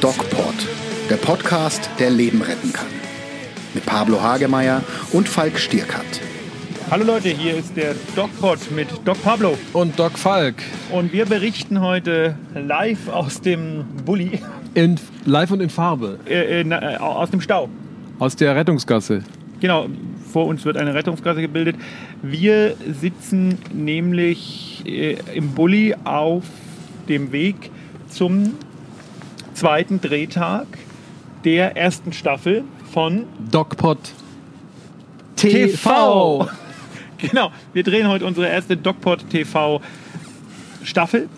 DocPod, der Podcast, der Leben retten kann. Mit Pablo Hagemeyer und Falk Stierkat. Hallo Leute, hier ist der DocPod mit Doc Pablo. Und Doc Falk. Und wir berichten heute live aus dem Bulli, In, live und in Farbe. äh, äh, äh, aus dem Stau. Aus der Rettungsgasse. Genau, vor uns wird eine Rettungsgasse gebildet. Wir sitzen nämlich äh, im Bulli auf dem Weg zum zweiten Drehtag der ersten Staffel von DocPod TV. Genau, wir drehen heute unsere erste DocPod TV Staffel.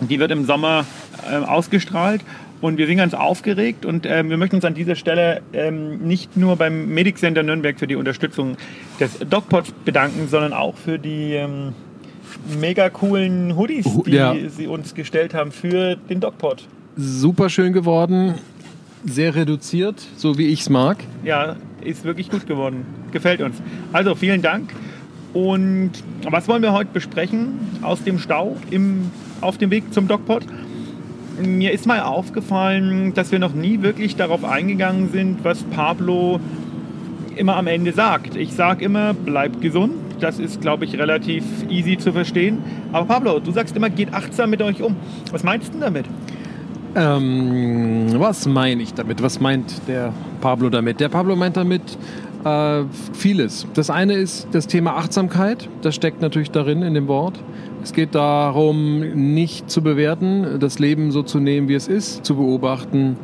Die wird im Sommer ähm, ausgestrahlt und wir sind ganz aufgeregt und ähm, wir möchten uns an dieser Stelle ähm, nicht nur beim Medic Center Nürnberg für die Unterstützung des DocPods bedanken, sondern auch für die ähm, mega coolen Hoodies, die ja. sie uns gestellt haben für den DocPod. Super schön geworden. Sehr reduziert, so wie ich es mag. Ja, ist wirklich gut geworden. Gefällt uns. Also vielen Dank. Und was wollen wir heute besprechen aus dem Stau im, auf dem Weg zum DocPod? Mir ist mal aufgefallen, dass wir noch nie wirklich darauf eingegangen sind, was Pablo immer am Ende sagt. Ich sage immer, bleibt gesund. Das ist, glaube ich, relativ easy zu verstehen. Aber Pablo, du sagst immer, geht achtsam mit euch um. Was meinst du damit? Ähm, was meine ich damit? Was meint der Pablo damit? Der Pablo meint damit äh, vieles. Das eine ist das Thema Achtsamkeit. Das steckt natürlich darin in dem Wort. Es geht darum, nicht zu bewerten, das Leben so zu nehmen, wie es ist, zu beobachten,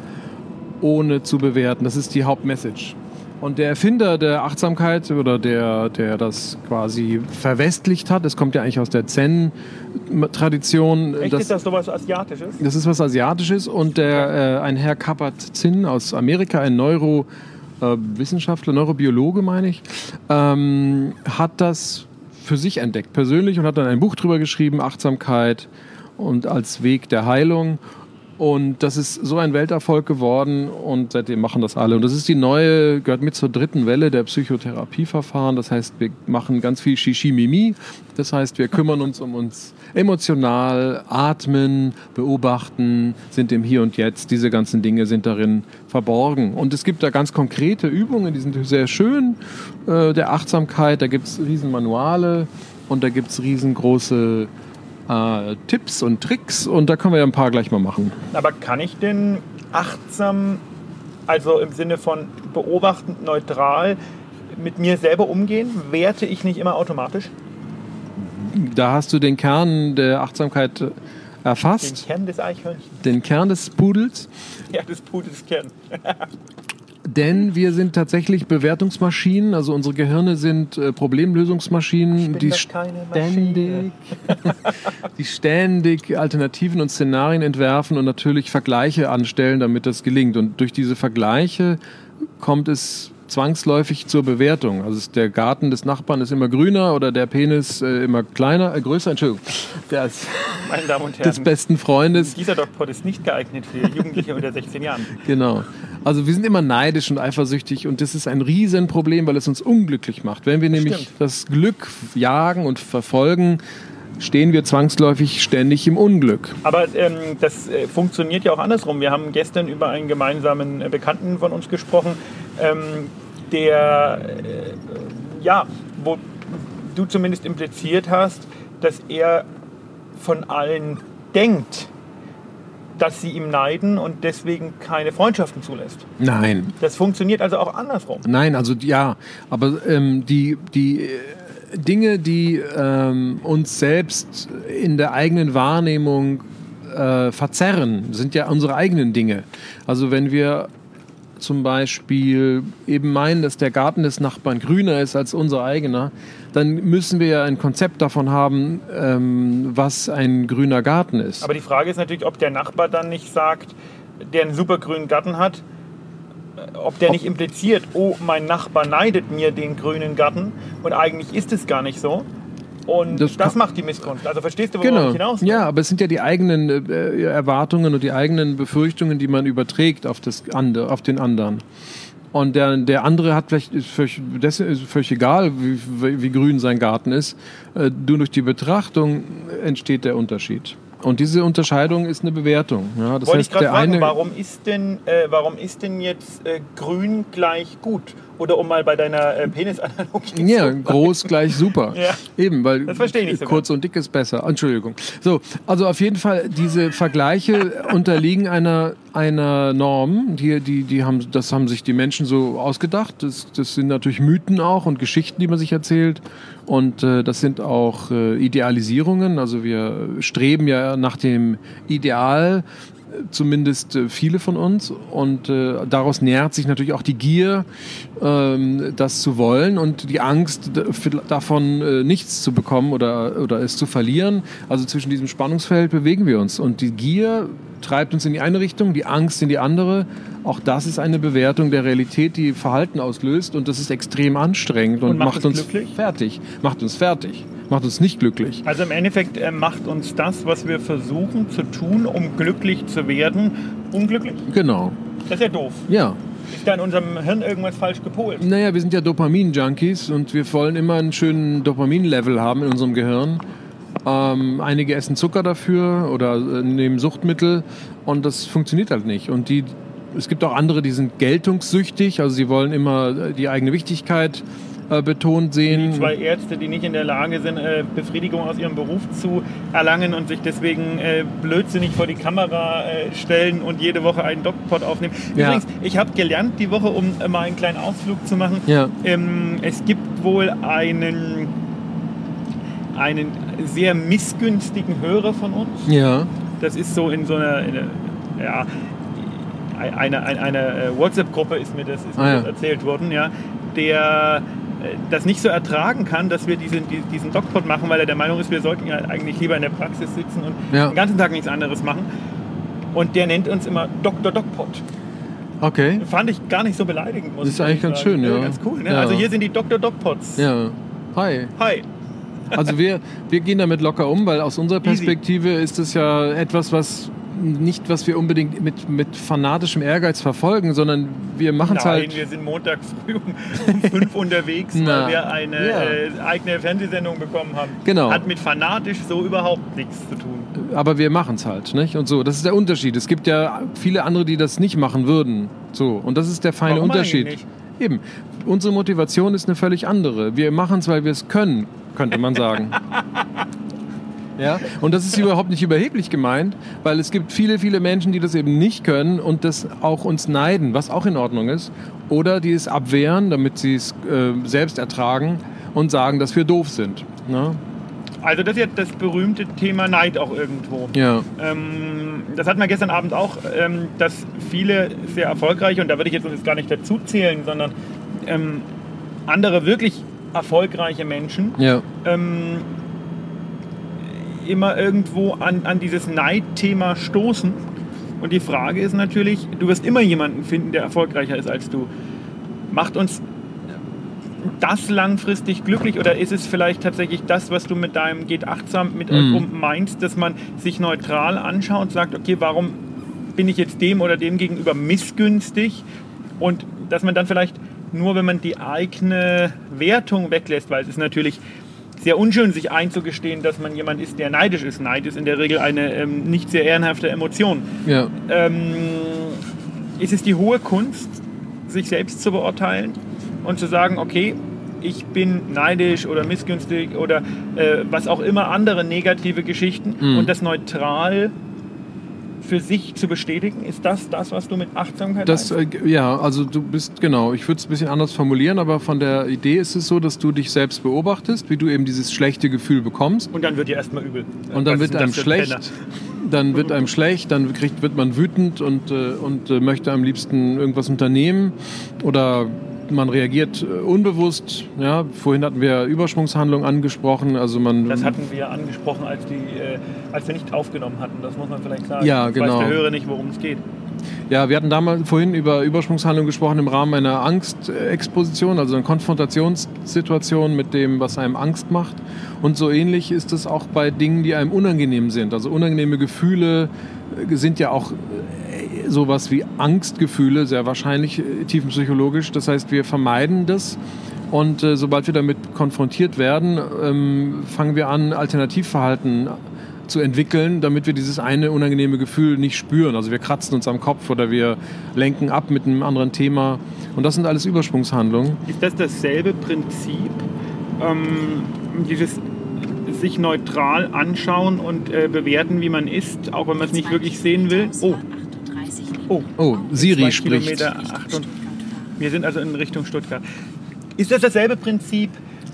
ohne zu bewerten. Das ist die Hauptmessage. Und der Erfinder der Achtsamkeit oder der, der das quasi verwestlicht hat, das kommt ja eigentlich aus der Zen-Tradition. Echt, das- ist das sowas Asiatisches? das ist was Asiatisches und der, äh, ein Herr Kabat-Zinn aus Amerika, ein Neurowissenschaftler, Neurobiologe meine ich, ähm, hat das für sich entdeckt, persönlich und hat dann ein Buch drüber geschrieben, Achtsamkeit und als Weg der Heilung. Und das ist so ein Welterfolg geworden und seitdem machen das alle. Und das ist die neue, gehört mit zur dritten Welle der Psychotherapieverfahren. Das heißt, wir machen ganz viel Shishimimi. Das heißt, wir kümmern uns um uns emotional, atmen, beobachten, sind im Hier und Jetzt. Diese ganzen Dinge sind darin verborgen. Und es gibt da ganz konkrete Übungen, die sind sehr schön, äh, der Achtsamkeit. Da gibt es Riesenmanuale und da gibt es riesengroße äh, Tipps und Tricks und da können wir ja ein paar gleich mal machen. Aber kann ich denn achtsam, also im Sinne von beobachtend neutral, mit mir selber umgehen? Werte ich nicht immer automatisch? Da hast du den Kern der Achtsamkeit äh, Den erfasst, Kern des Eichhörnchens. den Kern des Pudels. Ja, des Pudels Kern. Denn wir sind tatsächlich Bewertungsmaschinen, also unsere Gehirne sind äh, Problemlösungsmaschinen, bin die doch keine ständig, die ständig Alternativen und Szenarien entwerfen und natürlich Vergleiche anstellen, damit das gelingt. Und durch diese Vergleiche kommt es zwangsläufig zur Bewertung. Also der Garten des Nachbarn ist immer grüner oder der Penis äh, immer kleiner, äh, größer, Entschuldigung, des, Meine Damen und des Herren, besten Freundes. dieser DocPod ist nicht geeignet für Jugendliche unter 16 Jahren. Genau. Also wir sind immer neidisch und eifersüchtig und das ist ein Riesenproblem, weil es uns unglücklich macht. Wenn wir nämlich stimmt. das Glück jagen und verfolgen, stehen wir zwangsläufig ständig im Unglück. Aber ähm, das äh, funktioniert ja auch andersrum. Wir haben gestern über einen gemeinsamen äh, Bekannten von uns gesprochen, ähm, der, äh, ja, wo du zumindest impliziert hast, dass er von allen denkt, dass sie ihm neiden und deswegen keine Freundschaften zulässt. Nein, Das funktioniert also auch andersrum. nein, also ja, aber ähm, die, die äh, Dinge, die ähm, uns selbst in der eigenen Wahrnehmung äh, verzerren, sind ja unsere eigenen Dinge. Also wenn wir zum Beispiel eben meinen, dass der Garten des Nachbarn grüner ist als unser eigener, dann müssen wir ja ein Konzept davon haben, ähm, was ein grüner Garten ist. Aber die Frage ist natürlich, ob der Nachbar dann nicht sagt, der einen super grünen Garten hat, äh, ob der nicht impliziert, oh, mein Nachbar neidet mir den grünen Garten und eigentlich ist es gar nicht so. Und das, Das macht die Missgunst. Also verstehst du, worauf Genau. ich hinaus will? Ja, aber es sind ja die eigenen äh, Erwartungen und die eigenen Befürchtungen, die man überträgt auf, das andere, auf den anderen. Und der, der andere hat vielleicht, ist völlig, ist völlig egal, wie, wie grün sein Garten ist. Äh, Nur durch die Betrachtung entsteht der Unterschied. Und diese Unterscheidung ist eine Bewertung. Ja, das Wollte heißt, ich gerade der fragen, eine, warum ist denn, äh, warum ist denn jetzt äh, grün gleich gut? Oder um mal bei deiner äh, Penisanalogie Ja, zu groß gleich super. Ja. Eben, weil Das verstehe ich nicht so kurz und dick ist besser. Entschuldigung. So, also auf jeden Fall, diese Vergleiche unterliegen einer, einer Norm. Die, die, die haben, das haben sich die Menschen so ausgedacht. Das, das sind natürlich Mythen auch und Geschichten, die man sich erzählt. Und äh, das sind auch äh, Idealisierungen. Also wir streben ja nach dem Ideal, zumindest äh, viele von uns. Und äh, daraus nährt sich natürlich auch die Gier, ähm, das zu wollen und die Angst davon, äh, nichts zu bekommen oder, oder es zu verlieren. Also zwischen diesem Spannungsfeld bewegen wir uns. Und die Gier treibt uns in die eine Richtung, die Angst in die andere. Auch das ist eine Bewertung der Realität, die Verhalten auslöst. Und das ist extrem anstrengend und, Und macht macht uns glücklich? fertig. Macht uns fertig. Macht uns nicht glücklich. Also im Endeffekt äh, macht uns das, was wir versuchen zu tun, um glücklich zu werden, unglücklich. Genau. Das ist ja doof. Ja. Ist da in unserem Hirn irgendwas falsch gepolt? Naja, wir sind ja Dopamin-Junkies und wir wollen immer einen schönen Dopamin-Level haben in unserem Gehirn. Ähm, einige essen Zucker dafür oder äh, nehmen Suchtmittel und das funktioniert halt nicht. Und die, es gibt auch andere, die sind geltungssüchtig, also sie wollen immer äh, die eigene Wichtigkeit äh, betont sehen. Die zwei Ärzte, die nicht in der Lage sind, äh, Befriedigung aus ihrem Beruf zu erlangen und sich deswegen äh, blödsinnig vor die Kamera stellen und jede Woche einen Dogpot aufnehmen. Ja. Übrigens, ich habe gelernt die Woche, um mal einen kleinen Ausflug zu machen. Ja. Ähm, es gibt wohl einen, einen sehr missgünstigen Hörer von uns. Ja, Das ist so in so einer, in einer ja, eine, eine, eine WhatsApp-Gruppe ist mir das, ist mir Ah, ja. das erzählt worden, ja, der das nicht so ertragen kann, dass wir diesen, die- diesen Dogpot machen, weil er der Meinung ist, wir sollten ja eigentlich lieber in der Praxis sitzen und Ja. den ganzen Tag nichts anderes machen. Und der nennt uns immer Dr. Dogpot. okay. Fand ich gar nicht so beleidigend. Muss Das ist ich eigentlich ganz sagen. schön, ja. Ganz cool. Ne? Ja. Also hier sind die Dr. Dogpots. Ja. Hi. Hi. Also wir, wir gehen damit locker um, weil aus unserer Easy. Perspektive ist es ja etwas, was nicht, was wir unbedingt mit, mit fanatischem Ehrgeiz verfolgen, sondern wir machen es Nein, halt. wir sind Montag früh um, fünf unterwegs, Na, weil wir eine ja. äh, eigene Fernsehsendung bekommen haben. Genau. Hat mit fanatisch so überhaupt nichts zu tun. Aber wir machen es halt, nicht? Und so, das ist der Unterschied. Es gibt ja viele andere, die das nicht machen würden. So, und das ist der feine Warum Unterschied. Eben. Unsere Motivation ist eine völlig andere. Wir machen es, weil wir es können, könnte man sagen. Ja, und das ist überhaupt nicht überheblich gemeint, weil es gibt viele, viele Menschen, die das eben nicht können und das auch uns neiden, was auch in Ordnung ist, oder die es abwehren, damit sie es äh, selbst ertragen und sagen, dass wir doof sind. Ne? Also das ist jetzt das berühmte Thema Neid auch irgendwo. Ja, Ähm, das hatten wir gestern Abend auch, ähm, dass viele sehr erfolgreiche, und da würde ich jetzt uns gar nicht dazu zählen, sondern ähm, andere wirklich erfolgreiche Menschen ja, ähm, immer irgendwo an, an dieses Neidthema stoßen. Und die Frage ist natürlich, du wirst immer jemanden finden, der erfolgreicher ist als du. Macht uns das langfristig glücklich oder ist es vielleicht tatsächlich das, was du mit deinem geht achtsam mit Mhm. um meinst, dass man sich neutral anschaut und sagt, okay, warum bin ich jetzt dem oder dem gegenüber missgünstig und dass man dann vielleicht nur, wenn man die eigene Wertung weglässt, weil es ist natürlich sehr unschön, sich einzugestehen, dass man jemand ist, der neidisch ist. Neid ist in der Regel eine ähm, nicht sehr ehrenhafte Emotion. ja. Ähm, ist es die hohe Kunst, sich selbst zu beurteilen und zu sagen, okay, ich bin neidisch oder missgünstig oder äh, was auch immer andere negative Geschichten Mhm. und das neutral für sich zu bestätigen? Ist das das, was du mit Achtsamkeit Das, äh, ja, also du bist, genau, ich würde es ein bisschen anders formulieren, aber von der Idee ist es so, dass du dich selbst beobachtest, wie du eben dieses schlechte Gefühl bekommst. Und dann wird dir erstmal übel. Und dann Was wird einem schlecht, dann wird einem schlecht, dann kriegt, wird man wütend und, äh, und äh, möchte am liebsten irgendwas unternehmen oder man reagiert äh, unbewusst. Ja, vorhin hatten wir Überschwungshandlung angesprochen, also man Das hatten wir angesprochen, als, die, äh, als wir nicht aufgenommen hatten. Das muss man vielleicht sagen. Ja, genau. weiß der Hörer nicht, worum es geht. Ja, wir hatten damals vorhin über Übersprungshandlung gesprochen im Rahmen einer Angstexposition, also einer Konfrontationssituation mit dem, was einem Angst macht. Und so ähnlich ist es auch bei Dingen, die einem unangenehm sind. Also unangenehme Gefühle äh, sind ja auch äh, sowas wie Angstgefühle, sehr wahrscheinlich äh, tiefenpsychologisch. Das heißt, wir vermeiden das. Und äh, sobald wir damit konfrontiert werden, ähm, fangen wir an, Alternativverhalten zu entwickeln, damit wir dieses eine unangenehme Gefühl nicht spüren. Also wir kratzen uns am Kopf oder wir lenken ab mit einem anderen Thema. Und das sind alles Übersprungshandlungen. Ist das dasselbe Prinzip, ähm, dieses sich neutral anschauen und äh, bewerten, wie man ist, auch wenn man es nicht wirklich sehen will? Oh, oh, oh Siri spricht. Kilometer wir sind also in Richtung Stuttgart. Ist das dasselbe Prinzip,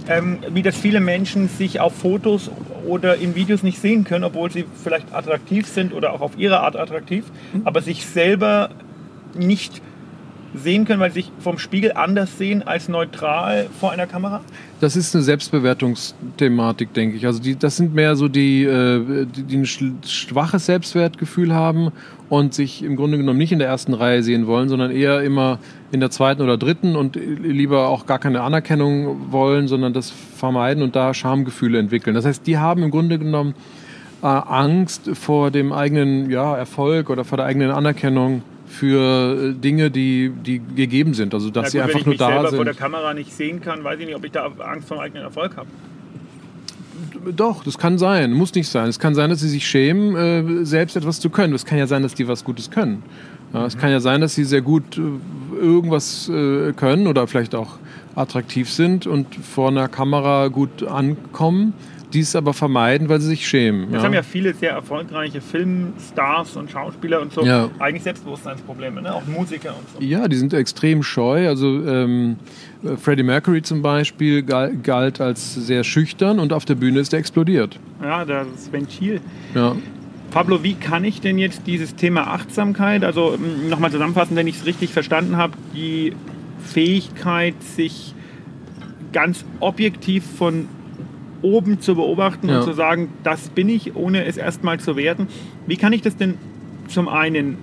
ähm, wie das viele Menschen sich auf Fotos oder in Videos nicht sehen können, obwohl sie vielleicht attraktiv sind oder auch auf ihre Art attraktiv, mhm. aber sich selber nicht sehen können, weil sie sich vom Spiegel anders sehen als neutral vor einer Kamera? Das ist eine Selbstbewertungsthematik, denke ich. Also die, das sind mehr so die, äh, die, die ein schwaches Selbstwertgefühl haben und sich im Grunde genommen nicht in der ersten Reihe sehen wollen, sondern eher immer in der zweiten oder dritten und lieber auch gar keine Anerkennung wollen, sondern das vermeiden und da Schamgefühle entwickeln. Das heißt, die haben im Grunde genommen äh, Angst vor dem eigenen ja, Erfolg oder vor der eigenen Anerkennung für äh, Dinge, die, die gegeben sind. Also dass ja, gut, sie einfach nur da sind. Wenn ich mich selber vor der Kamera nicht sehen kann, weiß ich nicht, ob ich da Angst vor eigenen Erfolg habe. Doch, das kann sein, muss nicht sein. Es kann sein, dass sie sich schämen, äh, selbst etwas zu können. Es kann ja sein, dass die was Gutes können. Es kann ja sein, dass sie sehr gut äh, irgendwas können oder vielleicht auch attraktiv sind und vor einer Kamera gut ankommen die es aber vermeiden, weil sie sich schämen. Das ja. haben ja viele sehr erfolgreiche Filmstars und Schauspieler und so ja. eigentlich Selbstbewusstseinsprobleme, ne? auch Musiker und so. Ja, die sind extrem scheu. Also ähm, Freddie Mercury zum Beispiel galt als sehr schüchtern und auf der Bühne ist er explodiert. Ja, das Ventil. Ja. Pablo, wie kann ich denn jetzt dieses Thema Achtsamkeit, also nochmal zusammenfassen, wenn ich es richtig verstanden habe, die Fähigkeit, sich ganz objektiv von oben zu beobachten ja. und zu sagen, das bin ich, ohne es erstmal zu werten. Wie kann ich das denn zum einen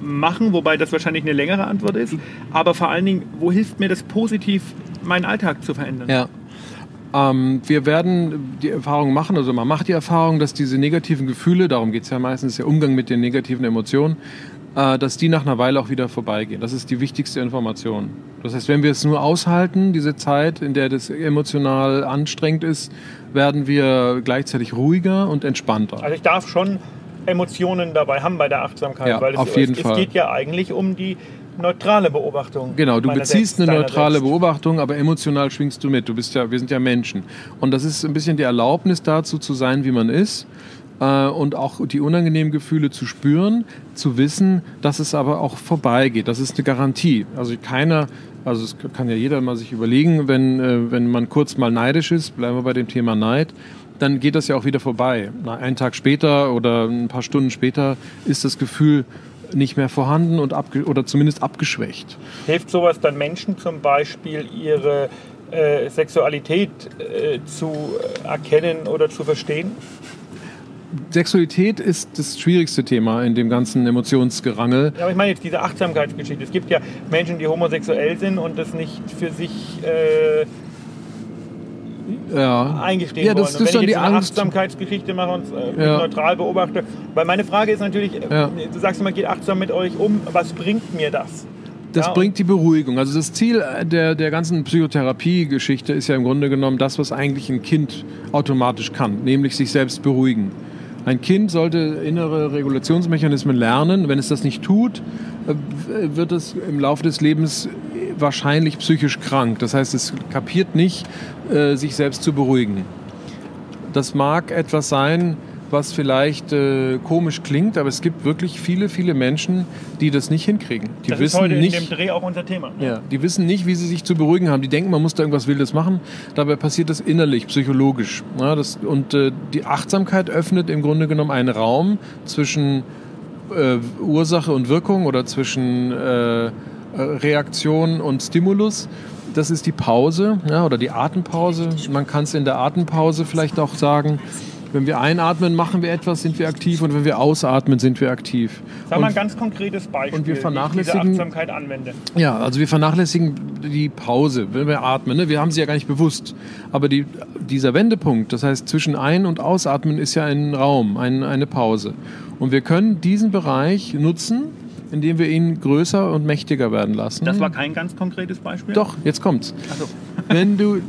machen, wobei das wahrscheinlich eine längere Antwort ist, aber vor allen Dingen, wo hilft mir das positiv, meinen Alltag zu verändern? Ja. Ähm, wir werden die Erfahrung machen, also man macht die Erfahrung, dass diese negativen Gefühle, darum geht es ja meistens, der Umgang mit den negativen Emotionen, dass die nach einer Weile auch wieder vorbeigehen. Das ist die wichtigste Information. Das heißt, wenn wir es nur aushalten, diese Zeit, in der das emotional anstrengend ist, werden wir gleichzeitig ruhiger und entspannter. Also ich darf schon Emotionen dabei haben bei der Achtsamkeit, ja, weil es, auf jeden es, Fall. es geht ja eigentlich um die neutrale Beobachtung. Genau, du beziehst selbst, eine neutrale selbst. Beobachtung, aber emotional schwingst du mit. Du bist ja, wir sind ja Menschen. Und das ist ein bisschen die Erlaubnis dazu zu sein, wie man ist äh, und auch die unangenehmen Gefühle zu spüren, zu wissen, dass es aber auch vorbeigeht. Das ist eine Garantie. Also keiner, also es kann ja jeder mal sich überlegen, wenn, äh, wenn man kurz mal neidisch ist, bleiben wir bei dem Thema Neid, dann geht das ja auch wieder vorbei. Einen Tag später oder ein paar Stunden später ist das Gefühl nicht mehr vorhanden und abge oder zumindest abgeschwächt. Hilft sowas dann Menschen zum Beispiel ihre äh, Sexualität äh, zu erkennen oder zu verstehen? Sexualität ist das schwierigste Thema in dem ganzen Emotionsgerangel. Ja, aber ich meine jetzt diese Achtsamkeitsgeschichte. Es gibt ja Menschen, die homosexuell sind und das nicht für sich äh, ja. eingestehen ja, das wollen. Und ist wenn ich jetzt eine Angst. Achtsamkeitsgeschichte mache und äh, ja. neutral beobachte, weil meine Frage ist natürlich, äh, ja. du sagst immer, geht achtsam mit euch um, was bringt mir das? Das bringt die Beruhigung. Also das Ziel der, der ganzen Psychotherapie-Geschichte ist ja im Grunde genommen das, was eigentlich ein Kind automatisch kann, nämlich sich selbst beruhigen. Ein Kind sollte innere Regulationsmechanismen lernen. Wenn es das nicht tut, äh, wird es im Laufe des Lebens wahrscheinlich psychisch krank. Das heißt, es kapiert nicht, äh, sich selbst zu beruhigen. Das mag etwas sein, was vielleicht äh, komisch klingt, aber es gibt wirklich viele, viele Menschen, die das nicht hinkriegen. Die das wissen ist heute nicht, in dem Dreh auch unser Thema. Ne? Ja, die wissen nicht, wie sie sich zu beruhigen haben. Die denken, man muss da irgendwas Wildes machen. Dabei passiert das innerlich, psychologisch. Ja, das, und äh, die Achtsamkeit öffnet im Grunde genommen einen Raum zwischen äh, Ursache und Wirkung oder zwischen äh, Reaktion und Stimulus. Das ist die Pause ja, oder die Atempause. Man kann es in der Atempause vielleicht auch sagen Wenn wir einatmen, machen wir etwas, sind wir aktiv und wenn wir ausatmen, sind wir aktiv. Sag mal ein ganz konkretes Beispiel, und wir wie ich vernachlässigen- diese Achtsamkeit anwende. Ja, also wir vernachlässigen die Pause, wenn wir atmen. Ne? Wir haben sie ja gar nicht bewusst. Aber die, dieser Wendepunkt, das heißt zwischen Ein- und Ausatmen, ist ja ein Raum, ein, eine Pause. Und wir können diesen Bereich nutzen, indem wir ihn größer und mächtiger werden lassen. Das war kein ganz konkretes Beispiel? Doch, jetzt kommt's. So. Wenn du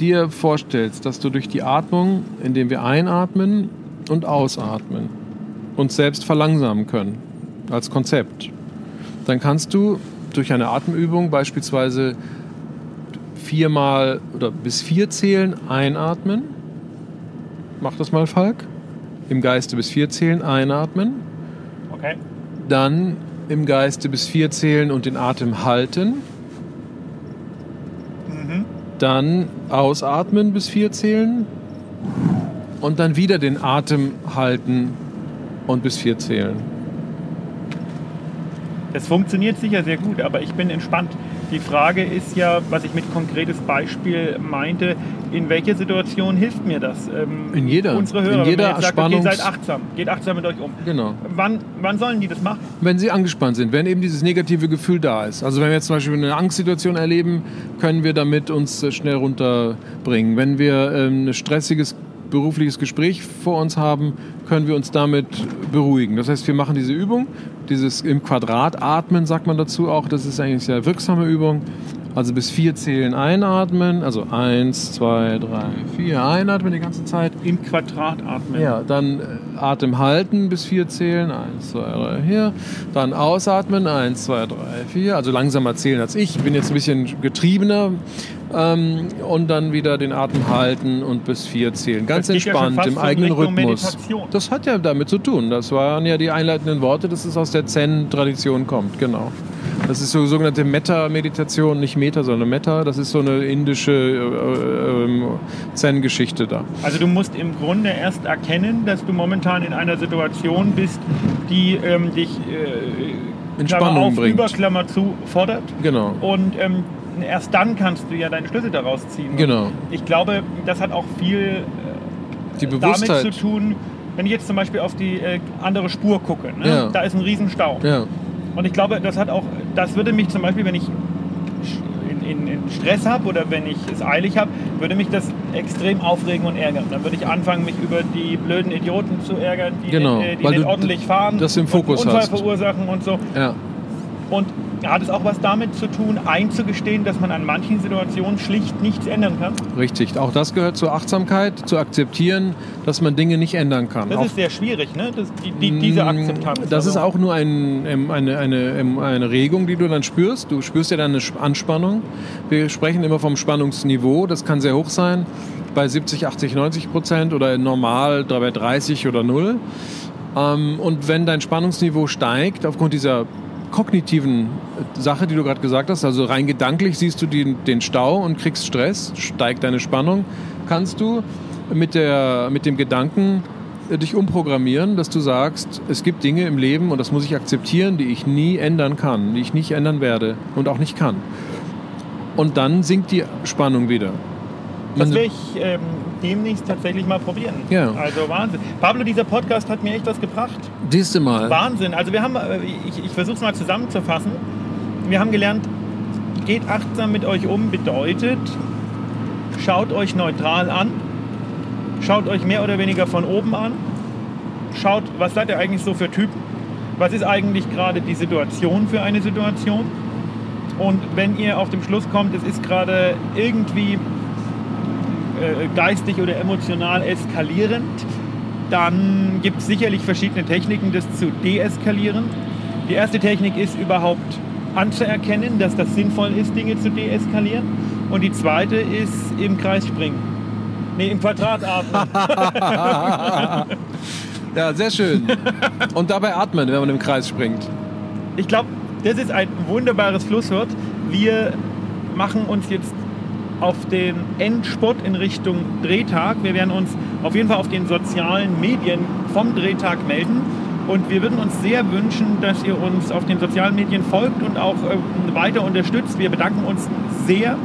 dir vorstellst, dass du durch die Atmung, indem wir einatmen und ausatmen, uns selbst verlangsamen können, als Konzept, dann kannst du durch eine Atemübung beispielsweise viermal oder bis vier zählen einatmen. Mach das mal, Falk. Im Geiste bis vier zählen einatmen. Okay. Dann im Geiste bis vier zählen und den Atem halten. Dann ausatmen bis vier zählen. Und dann wieder den Atem halten und bis vier zählen. Das funktioniert sicher sehr gut, aber ich bin entspannt. Die Frage ist ja, was ich mit konkretes Beispiel meinte, in welcher Situation hilft mir das? Ähm, In jeder. Unsere Hörer, In jeder sagt, okay, seid achtsam, geht achtsam mit euch um. Genau. Wann, wann sollen die das machen? Wenn sie angespannt sind, wenn eben dieses negative Gefühl da ist. Also wenn wir jetzt zum Beispiel eine Angstsituation erleben, können wir damit uns äh, schnell runterbringen. Wenn wir ähm, ein stressiges berufliches Gespräch vor uns haben, können wir uns damit beruhigen. Das heißt, wir machen diese Übung, dieses im Quadrat atmen, sagt man dazu auch. Das ist eigentlich eine sehr wirksame Übung. Also bis vier zählen einatmen, also eins, zwei, drei, vier, einatmen die ganze Zeit. Im Quadrat atmen. Ja, dann äh, Atem halten bis vier zählen. Eins, zwei, drei, vier. Dann ausatmen. Eins, zwei, drei, vier. Also langsamer zählen als ich. Ich bin jetzt ein bisschen getriebener. Ähm, und dann wieder den Atem halten und bis vier zählen. Ganz ja entspannt, fast im eigenen Richtung Rhythmus. Meditation. Das hat ja damit zu tun. Das waren ja die einleitenden Worte, dass es aus der Zen-Tradition kommt. Genau. Das ist so sogenannte Metta-Meditation, nicht Meta, sondern Metta. Das ist so eine indische äh, ähm, Zen-Geschichte da. Also du musst im Grunde erst erkennen, dass du momentan in einer Situation bist, die ähm, dich äh, In Spannung auf, bringt. über Klammer zu fordert. Genau. Und ähm, erst dann kannst du ja deine Schlüsse daraus ziehen. Genau. Ich glaube, das hat auch viel äh, Die damit zu tun, wenn ich jetzt zum Beispiel auf die äh, andere Spur gucke. Ne? Ja. Da ist ein Riesenstau. Ja. Und ich glaube, das hat auch, das würde mich zum Beispiel, wenn ich in, in, Stress habe oder wenn ich es eilig habe, würde mich das extrem aufregen und ärgern. Dann würde ich anfangen, mich über die blöden Idioten zu ärgern, die, Genau, äh, die weil nicht ordentlich fahren, das im und Fokus Unfall hast. verursachen und so. Ja. Und hat es auch was damit zu tun, einzugestehen, dass man an manchen Situationen schlicht nichts ändern kann? Richtig. Auch das gehört zur Achtsamkeit, zu akzeptieren, dass man Dinge nicht ändern kann. Das auch, ist sehr schwierig, ne? Das, die, die, diese Mm, Akzeptanz. Das ist Also, auch nur ein, ähm, eine, eine, ähm, eine Regung, die du dann spürst. Du spürst ja dann eine Sp- Anspannung. Wir sprechen immer vom Spannungsniveau. Das kann sehr hoch sein, bei 70, 80, 90 Prozent oder normal bei 30 oder 0. Ähm, und wenn dein Spannungsniveau steigt, aufgrund dieser kognitiven Sache, die du gerade gesagt hast, also rein gedanklich siehst du den, den Stau und kriegst Stress, steigt deine Spannung, kannst du mit, der, mit dem Gedanken äh, dich umprogrammieren, dass du sagst, es gibt Dinge im Leben und das muss ich akzeptieren, die ich nie ändern kann, die ich nicht ändern werde und auch nicht kann. Und dann sinkt die Spannung wieder. Das Man- will ich ähm, demnächst tatsächlich mal probieren. Ja. Also Wahnsinn. Pablo, dieser Podcast hat mir echt was gebracht. Siehste mal. Wahnsinn. Also wir haben, äh, ich, ich versuche es mal zusammenzufassen. Wir haben gelernt, geht achtsam mit euch um bedeutet, schaut euch neutral an, schaut euch mehr oder weniger von oben an, schaut, was seid ihr eigentlich so für Typen, was ist eigentlich gerade die Situation für eine Situation und wenn ihr auf dem Schluss kommt, es ist gerade irgendwie äh, geistig oder emotional eskalierend, dann gibt es sicherlich verschiedene Techniken, das zu deeskalieren. Die erste Technik ist überhaupt anzuerkennen, dass das sinnvoll ist, Dinge zu deeskalieren. Und die zweite ist im Kreis springen. Nee, im Quadrat atmen. Ja, sehr schön. Und dabei atmen, wenn man im Kreis springt. Ich glaube, das ist ein wunderbares Schlusswort. Wir machen uns jetzt auf den Endspurt in Richtung Drehtag. Wir werden uns auf jeden Fall auf den sozialen Medien vom Drehtag melden. Und wir würden uns sehr wünschen, dass ihr uns auf den sozialen Medien folgt und auch äh, weiter unterstützt. Wir bedanken uns sehr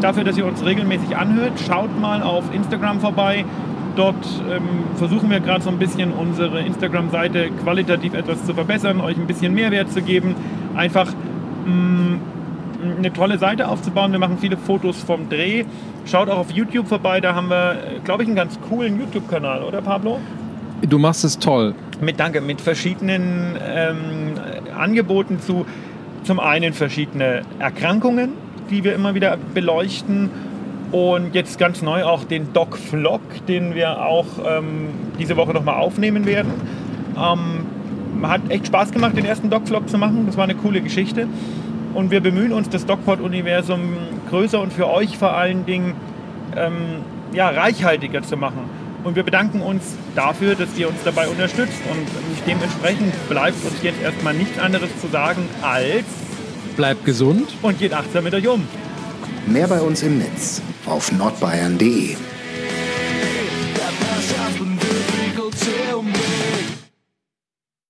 dafür, dass ihr uns regelmäßig anhört. Schaut mal auf Instagram vorbei. Dort ähm, versuchen wir gerade so ein bisschen unsere Instagram-Seite qualitativ etwas zu verbessern, euch ein bisschen Mehrwert zu geben. Einfach mh, mm, eine tolle Seite aufzubauen. Wir machen viele Fotos vom Dreh. Schaut auch auf YouTube vorbei, da haben wir, glaube ich, einen ganz coolen YouTube-Kanal, oder Pablo? Du machst es toll. Mit, danke, mit verschiedenen ähm, Angeboten zu zum einen verschiedene Erkrankungen, die wir immer wieder beleuchten und jetzt ganz neu auch den Doc-Vlog, den wir auch ähm, diese Woche nochmal aufnehmen werden. Ähm, hat echt Spaß gemacht, den ersten Doc-Vlog zu machen. Das war eine coole Geschichte. Und wir bemühen uns, das DocPod-Universum größer und für euch vor allen Dingen ähm, ja, reichhaltiger zu machen. Und wir bedanken uns dafür, dass ihr uns dabei unterstützt. Und dementsprechend bleibt uns jetzt erstmal nichts anderes zu sagen als bleibt gesund und geht achtsam mit euch um. Mehr bei uns im Netz auf nordbayern.de.